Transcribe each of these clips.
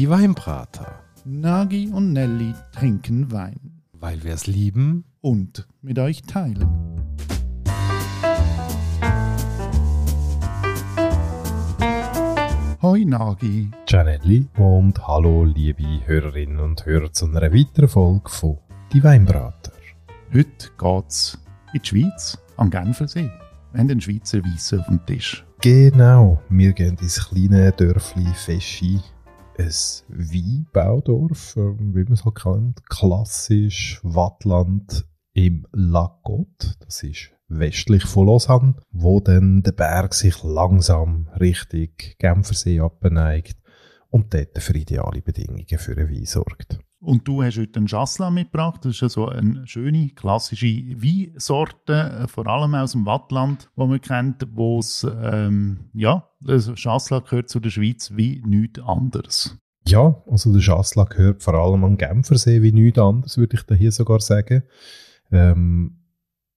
Die Weinbrater. Nagi und Nelly trinken Wein. Weil wir es lieben. Und mit euch teilen. Hoi Nagi. Gianelli und hallo liebe Hörerinnen und Hörer zu einer weiteren Folge von Die Weinbrater. Heute geht's in die Schweiz, am Genfersee. Wir haben den Schweizer Weisse auf dem Tisch. Genau, wir gehen ins kleine Dörfli Feschi. Ein Weinbaudorf, ähm, wie man es halt kennt. Klassisch Wattland im Lagot. Das ist westlich von Lausanne, wo dann der Berg sich langsam Richtung Genfersee abneigt und dort für ideale Bedingungen für einen Wein sorgt. Und du hast heute einen Chasselas mitgebracht. Das ist also eine schöne, klassische Weinsorte, äh, vor allem aus dem Wattland, wo man kennt, wo es, ähm, ja, also Chasselas gehört zu der Schweiz wie nichts anderes. Ja, also der Chasselas gehört vor allem am Genfersee wie nichts anderes, würde ich da hier sogar sagen. Ähm,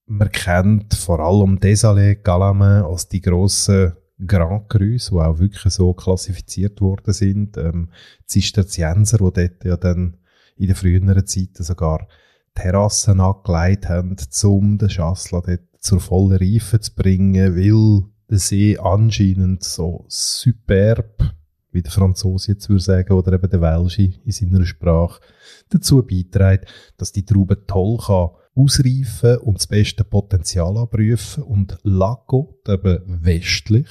man kennt vor allem Desalé, Galame als die grossen Grand Crus, die auch wirklich so klassifiziert worden sind. Ähm, Zisterzienser, die dort ja dann in den früheren Zeiten sogar Terrassen angelegt haben, um den Schassler dort zur vollen Reife zu bringen, weil der See anscheinend so superb, wie der Franzose jetzt würde sagen, oder eben der Welsche in seiner Sprache, dazu beiträgt, dass die Traube toll kann ausreifen und das beste Potenzial abrufen. Und Lago, eben westlich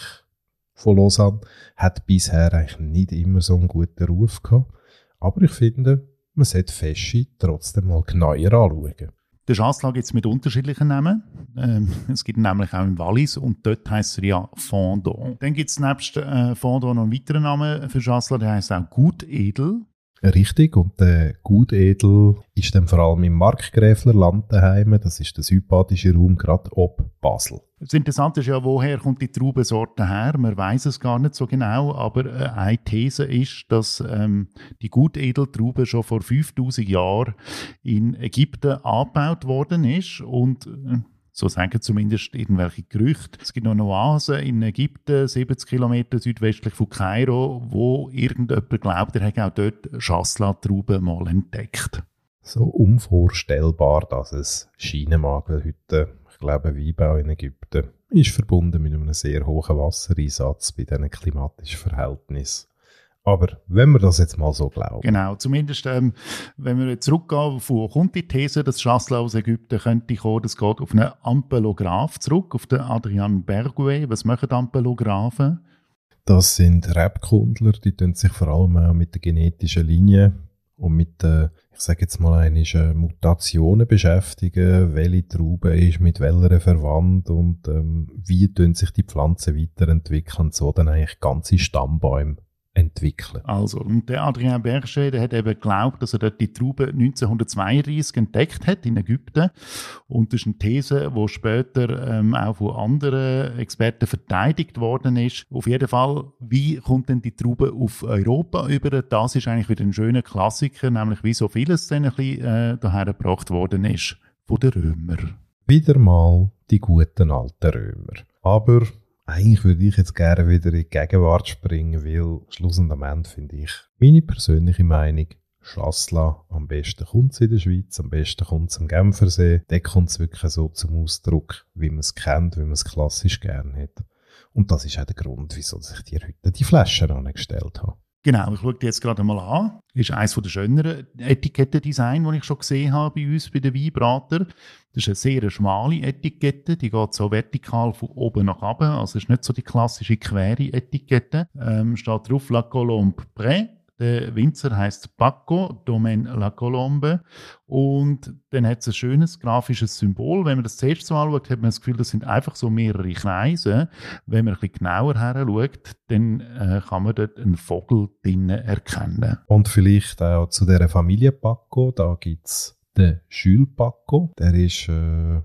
von Lausanne, hat bisher eigentlich nicht immer so einen guten Ruf gehabt. Aber ich finde, man sollte Feschi trotzdem mal genauer anschauen. Der Chasselas gibt es mit unterschiedlichen Namen. Ähm, es gibt nämlich auch im Wallis und dort heisst er ja Fondon. Dann gibt es nebst äh, Fondon noch einen weiteren Namen für Chasselas, der heisst auch Gutedel. Richtig, und der Gutedel ist dann vor allem im Markgräfler Land daheim. Das ist der sympathische Raum gerade ob Basel. Das Interessante ist ja, woher kommt die Traubensorte her? Man weiß es gar nicht so genau, aber äh, eine These ist, dass ähm, die Gutedeltraube schon vor 5000 Jahren in Ägypten angebaut worden ist und äh, so sagen zumindest irgendwelche Gerüchte. Es gibt noch eine Oase in Ägypten, 70 Kilometer südwestlich von Kairo, wo irgendjemand glaubt, er hätte auch dort Chasselas-Trauben mal entdeckt. So unvorstellbar, dass es scheinen mag, weil heute, ich glaube, Weinbau in Ägypten ist verbunden mit einem sehr hohen Wassereinsatz bei diesen klimatischen Verhältnissen. Aber wenn wir das jetzt mal so glauben. Genau, zumindest ähm, wenn wir jetzt zurückgehen, wo kommt die These, dass Chasselas aus Ägypten könnte kommen, das geht auf einen Ampelograph zurück, auf den Adrian Bergouet. Was machen Ampelographen? Das sind Rebkundler, die tun sich vor allem auch mit der genetischen Linie und mit der, ich sage jetzt mal einige Mutationen beschäftigen, welche Traube ist mit welcher verwandt und ähm, wie tun sich die Pflanzen weiterentwickeln, so dann eigentlich ganze Stammbäume entwickeln. Also, und der Adrien Berger, der hat eben geglaubt, dass er dort die Traube 1932 entdeckt hat in Ägypten. Und das ist eine These, die später ähm, auch von anderen Experten verteidigt worden ist. Auf jeden Fall, wie kommt denn die Traube auf Europa über? Das ist eigentlich wieder ein schöner Klassiker, nämlich wie so vieles dann ein bisschen äh, daher gebracht worden ist von den Römern. Wieder mal die guten alten Römer. Aber eigentlich würde ich jetzt gerne wieder in die Gegenwart springen, weil schlussendlich finde ich meine persönliche Meinung, Schassla, am besten kommt es in der Schweiz, am besten kommt es am Genfersee. Da kommt es wirklich so zum Ausdruck, wie man es kennt, wie man es klassisch gern hat. Und das ist auch der Grund, wieso ich dir heute die Flaschen angestellt habe. Genau, ich schaue die jetzt gerade mal an. Ist eines der schöneren Etikettendesign, die ich schon gesehen habe bei uns, bei den Weinbrater. Das ist eine sehr schmale Etikette, die geht so vertikal von oben nach unten, also ist nicht so die klassische quere Etikette. Ähm, steht drauf La Colombe Pré der Winzer heißt Paco Domaine La Colombe und dann hat es ein schönes grafisches Symbol. Wenn man das zuerst so anschaut, hat man das Gefühl, das sind einfach so mehrere Kreise. Wenn man ein bisschen genauer her schaut, dann äh, kann man dort einen Vogel drinnen erkennen. Und vielleicht auch zu der Familie Paco, da gibt es den Jules Paco, der ist... Äh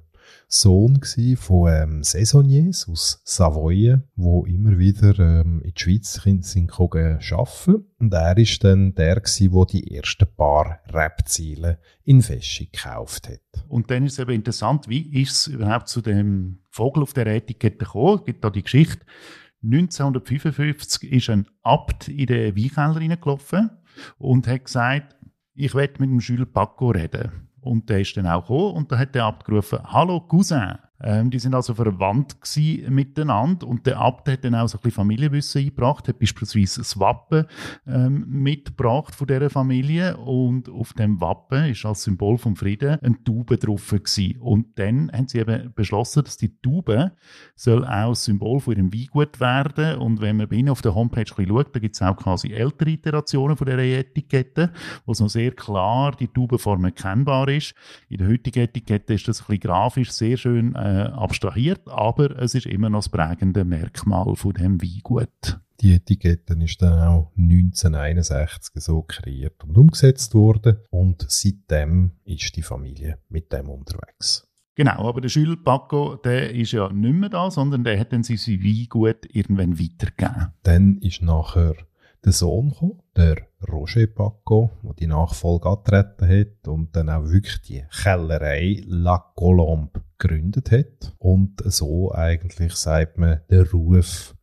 Sohn von ähm, Saisonniers aus Savoyen, wo immer wieder ähm, in die Schweiz sind arbeiten. Und er ist dann der der die ersten paar Rebziele in Feschi gekauft hat. Und dann ist es eben interessant, wie ist es überhaupt zu dem Vogel auf der Etikette gekommen? Es gibt da die Geschichte, 1955 ist ein Abt in den Weinkeller reingelaufen und hat gesagt, ich werde mit dem Schüler Paco reden. Und der ist dann auch gekommen und da hat der Abt gerufen, Hallo Cousin. Ähm, die sind also verwandt miteinander und der Abt hat dann auch so ein bisschen Familienwissen eingebracht, hat beispielsweise das Wappen ähm, mitgebracht von dieser Familie und auf dem Wappen ist als Symbol vom Frieden ein Taube drauf gewesen. Und dann haben sie eben beschlossen, dass die Taube soll auch das Symbol von ihrem Weingut werden und wenn man bei ihnen auf der Homepage ein bisschen schaut, da gibt es auch quasi ältere Iterationen von dieser Etikette, wo es noch sehr klar die Taubenform erkennbar ist. In der heutigen Etikette ist das ein bisschen grafisch sehr schön äh, abstrahiert, aber es ist immer noch das prägende Merkmal von dem Weingut. Die Etikette ist dann auch 1961 so kreiert und umgesetzt worden und seitdem ist die Familie mit dem unterwegs. Genau, aber der Jules Paco, der ist ja nicht mehr da, sondern der hat dann sein Weingut irgendwann weitergegeben. Dann ist nachher der Sohn gekommen, der Roger Paco, der die Nachfolge angetreten hat und dann auch wirklich die Kellerei La Colombe gegründet hat. Und so eigentlich, sagt man, der Ruf,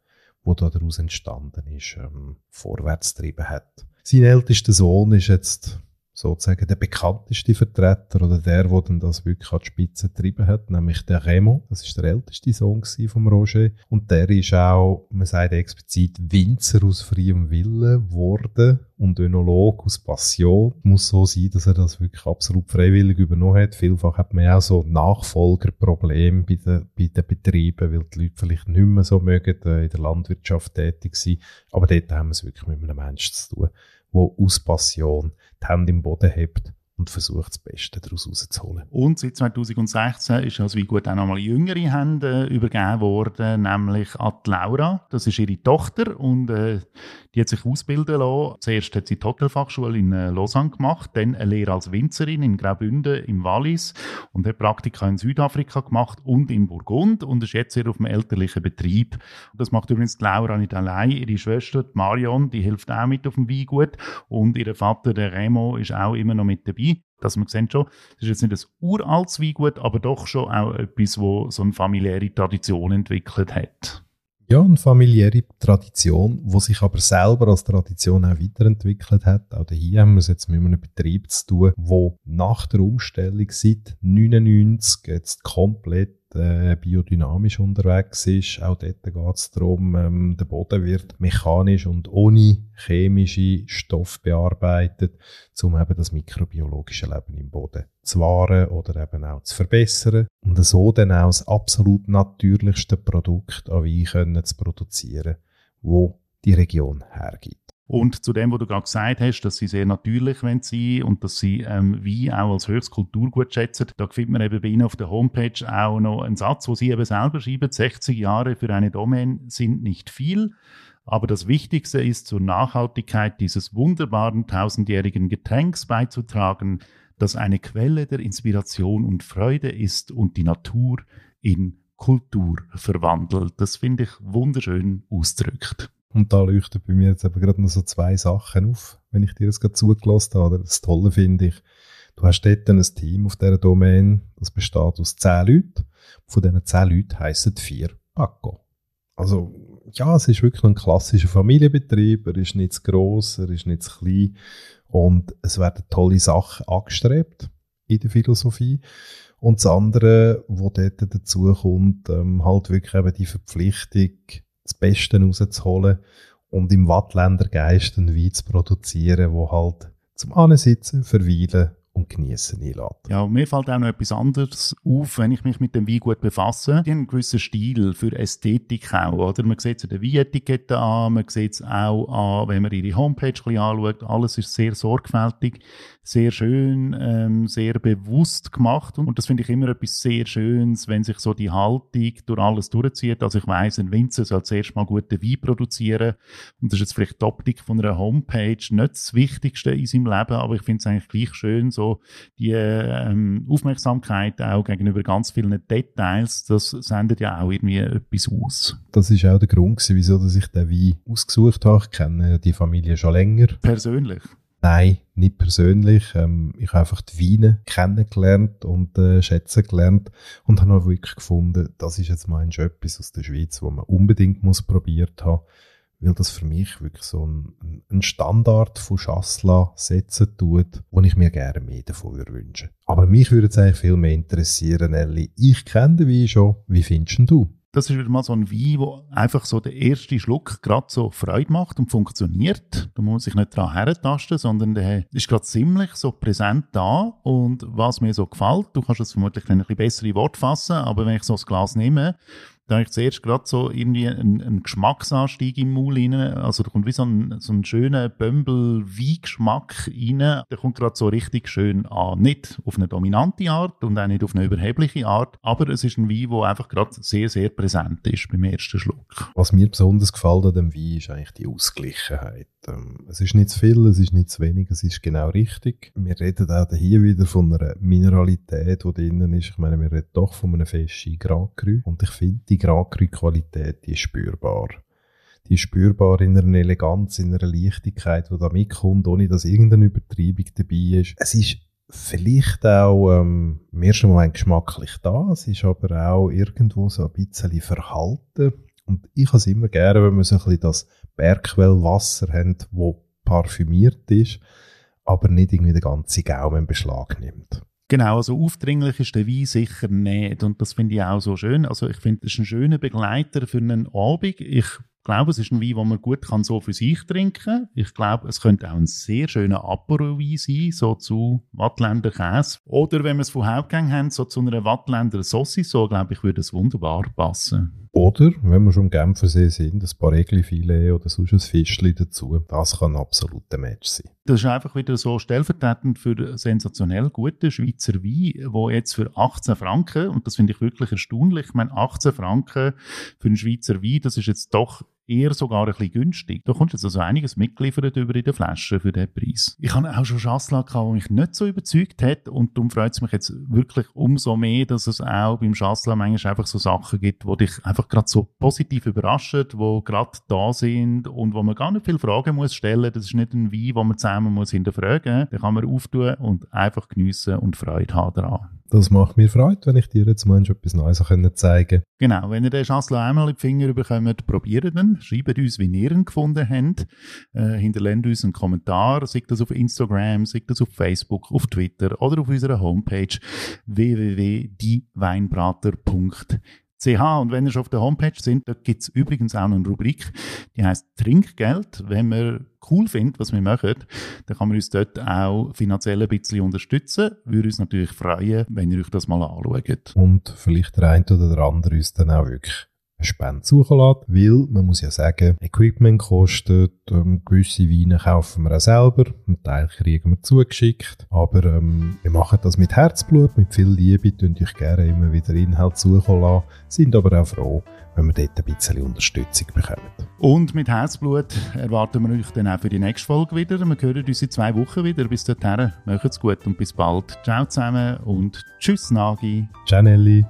der daraus entstanden ist, ähm, vorwärts getrieben hat. Sein ältester Sohn ist jetzt sozusagen der bekannteste Vertreter oder der, der dann das wirklich an die Spitze getrieben hat, nämlich der Remo. Das ist der älteste Sohn vom Roger. Und der ist auch, man sagt explizit, Winzer aus freiem Willen geworden und Önolog aus Passion. Muss so sein, dass er das wirklich absolut freiwillig übernommen hat. Vielfach hat man auch so Nachfolgerprobleme bei den, bei den Betrieben, weil die Leute vielleicht nicht mehr so mögen, äh, in der Landwirtschaft tätig sind. Aber dort haben wir es wirklich mit einem Menschen zu tun wo aus Passion die Hände im Boden hebt und versucht, das Beste daraus rauszuholen. Und seit 2016 ist also wie gut auch nochmal jüngere Hände übergeben worden, nämlich an Laura. Das ist ihre Tochter und äh, die hat sich ausbilden lassen. Zuerst hat sie die Hotelfachschule in äh, Lausanne gemacht, dann eine Lehre als Winzerin in Graubünden im Wallis und hat Praktika in Südafrika gemacht und in Burgund und ist jetzt hier auf dem elterlichen Betrieb. Das macht übrigens die Laura nicht allein. Ihre Schwester Marion, die hilft auch mit auf dem Weingut und ihr Vater, der Remo, ist auch immer noch mit dabei. Dass man sehen schon, das ist jetzt nicht ein uraltes Weingut, aber doch schon auch etwas, wo so eine familiäre Tradition entwickelt hat. Ja, eine familiäre Tradition, die sich aber selber als Tradition auch weiterentwickelt hat. Auch hier haben wir es jetzt mit einem Betrieb zu tun, wo nach der Umstellung seit 1999 jetzt komplett äh, biodynamisch unterwegs ist. Auch dort geht es darum, ähm, der Boden wird mechanisch und ohne chemische Stoffe bearbeitet, um eben das mikrobiologische Leben im Boden zu wahren oder eben auch zu verbessern und so dann auch das absolut natürlichste Produkt an Wein zu produzieren, wo die Region hergibt. Und zu dem, was du gerade gesagt hast, dass sie sehr natürlich sein wollen und dass sie ähm, Wein auch als höchstes Kulturgut schätzen, da findet man eben bei ihnen auf der Homepage auch noch einen Satz, wo sie eben selber schreiben, 60 Jahre für eine Domain sind nicht viel, aber das Wichtigste ist, zur Nachhaltigkeit dieses wunderbaren tausendjährigen Getränks beizutragen, das eine Quelle der Inspiration und Freude ist und die Natur in Kultur verwandelt. Das finde ich wunderschön ausdrückt. Und da leuchten bei mir jetzt eben gerade noch so zwei Sachen auf, wenn ich dir das gerade zugelassen habe. Das Tolle finde ich, du hast dort ein Team auf dieser Domain, das besteht aus zehn Leuten. Von diesen zehn Leuten heissen vier Paco. Also, ja, es ist wirklich ein klassischer Familienbetrieb. Er ist nicht zu gross, er ist nicht zu klein. Und es werden tolle Sachen angestrebt in der Philosophie. Und das andere, was dort dazu kommt, ähm, halt wirklich eben die Verpflichtung, das Beste rauszuholen und im Wattländer Geist einen Wein zu produzieren, wo halt zum Ansitzen, Verweilen und Genießen einlädt. Ja, mir fällt auch noch etwas anderes auf, wenn ich mich mit dem Weingut befasse. Die haben einen gewissen Stil für Ästhetik auch, oder? Man sieht es an der Weinetikette an, man sieht es auch an, wenn man ihre Homepage ein anschaut. Alles ist sehr sorgfältig, sehr schön, ähm, sehr bewusst gemacht. Und das finde ich immer etwas sehr Schönes, wenn sich so die Haltung durch alles durchzieht. Also ich weiss, ein Winzer soll zuerst mal guten Wein produzieren. Und das ist jetzt vielleicht die Optik von einer Homepage nicht das Wichtigste in seinem Leben, aber ich finde es eigentlich gleich schön, so die ähm, Aufmerksamkeit auch gegenüber ganz vielen Details, das sendet ja auch irgendwie etwas aus. Das ist auch der Grund, wieso dass ich den Wein ausgesucht habe. Ich kenne die Familie schon länger. Persönlich? Nein, nicht persönlich. Ähm, ich habe einfach die Weine kennengelernt und äh, schätzen gelernt und habe auch wirklich gefunden, das ist jetzt mal etwas aus der Schweiz, wo man unbedingt muss probiert haben, weil das für mich wirklich so ein, ein Standard von Schassla setzen tut, wo ich mir gerne mehr davon wünsche. Aber mich würde es eigentlich viel mehr interessieren, Elli. Ich kenne den Wein schon. Wie findest du? Das ist wieder mal so ein Wein, wo einfach so der erste Schluck gerade so Freude macht und funktioniert. Da muss man sich nicht dran herentasten, sondern der ist gerade ziemlich so präsent da. Und was mir so gefällt, du kannst es vermutlich ein bisschen bessere Wort fassen, aber wenn ich so das Glas nehme, da habe ich zuerst gerade so irgendwie einen, einen Geschmacksanstieg im Maul rein. Also da kommt wie so ein, so ein schöner Bömbel-Wein-Geschmack rein. Der kommt gerade so richtig schön an. Nicht auf eine dominante Art und auch nicht auf eine überhebliche Art, aber es ist ein Wein, der einfach gerade sehr, sehr präsent ist beim ersten Schluck. Was mir besonders gefällt an dem Wein ist eigentlich die Ausgleichenheit. Ähm, es ist nicht zu viel, es ist nicht zu wenig, es ist genau richtig. Wir reden auch hier wieder von einer Mineralität, die drinnen ist. Ich meine, wir reden doch von einem festen Grand Cru. Und ich finde, die Grand Cru-Qualität, ist spürbar. Die ist spürbar in einer Eleganz, in einer Leichtigkeit, die da mitkommt, ohne dass irgendeine Übertreibung dabei ist. Es ist vielleicht auch ähm, im ersten Moment geschmacklich da, es ist aber auch irgendwo so ein bisschen verhalten. Und ich habe es immer gerne, wenn wir so ein bisschen das Bergquellwasser haben, wo parfümiert ist, aber nicht irgendwie den ganzen Gaumen in Beschlag nimmt. Genau, also aufdringlich ist der Wein sicher nicht. Und das finde ich auch so schön. Also ich finde, das ist ein schöner Begleiter für einen Abend. Ich glaube, es ist ein Wein, den man gut kann so für sich trinken Ich glaube, es könnte auch ein sehr schöner Apero-Wein sein, so zu Wattländer Käse. Oder wenn wir es von Hauptgang haben, so zu einer Wattländer Saucisse, glaube ich, würde es wunderbar passen. Oder, wenn wir schon im Genfersee sind, ein paar Egli-Filet oder sonst ein Fischchen dazu. Das kann ein Match sein. Das ist einfach wieder so stellvertretend für sensationell gute Schweizer Wein, wo jetzt für 18 Franken, und das finde ich wirklich erstaunlich, ich meine 18 Franken für einen Schweizer Wein, das ist jetzt doch eher sogar ein bisschen günstig. Da kommt jetzt also einiges mitgeliefert über in der Flasche für den Preis. Ich habe auch schon Chasselas gehabt, der mich nicht so überzeugt hat und darum freut es mich jetzt wirklich umso mehr, dass es auch beim Chasselas manchmal einfach so Sachen gibt, wo dich einfach gerade so positiv überraschen, wo gerade da sind und wo man gar nicht viele Fragen muss stellen. Das ist nicht ein Wein, wo man zusammen muss hinterfragen. Den kann man auftun und einfach geniessen und Freude haben daran. Das macht mir Freude, wenn ich dir jetzt mal etwas Neues zeigen kann. Genau, wenn ihr den Chasselas einmal in die Finger bekommt, probiert ihn schreibt uns, wie ihr ihn gefunden habt. Äh, hinterlasst uns einen Kommentar, sei das auf Instagram, sei das auf Facebook, auf Twitter oder auf unserer Homepage www.dieweinbrater.ch. Und wenn ihr schon auf der Homepage sind, dort gibt es übrigens auch eine Rubrik, die heißt Trinkgeld. Wenn man cool findet, was wir machen, dann kann man uns dort auch finanziell ein bisschen unterstützen. Würde uns natürlich freuen, wenn ihr euch das mal anschaut. Und vielleicht der eine oder der andere uns dann auch wirklich eine Spende suchen lässt, weil man muss ja sagen, Equipment kostet, ähm, gewisse Weine kaufen wir auch selber, einen Teil kriegen wir zugeschickt, aber ähm, wir machen das mit Herzblut, mit viel Liebe, tun euch gerne immer wieder Inhalt suchen lassen, sind aber auch froh, wenn wir dort ein bisschen Unterstützung bekommen. Und mit Herzblut erwarten wir euch dann auch für die nächste Folge wieder. Wir hören uns in zwei Wochen wieder. Bis dahin, macht's gut und bis bald. Ciao zusammen und tschüss Nagi. Ciao Nelly.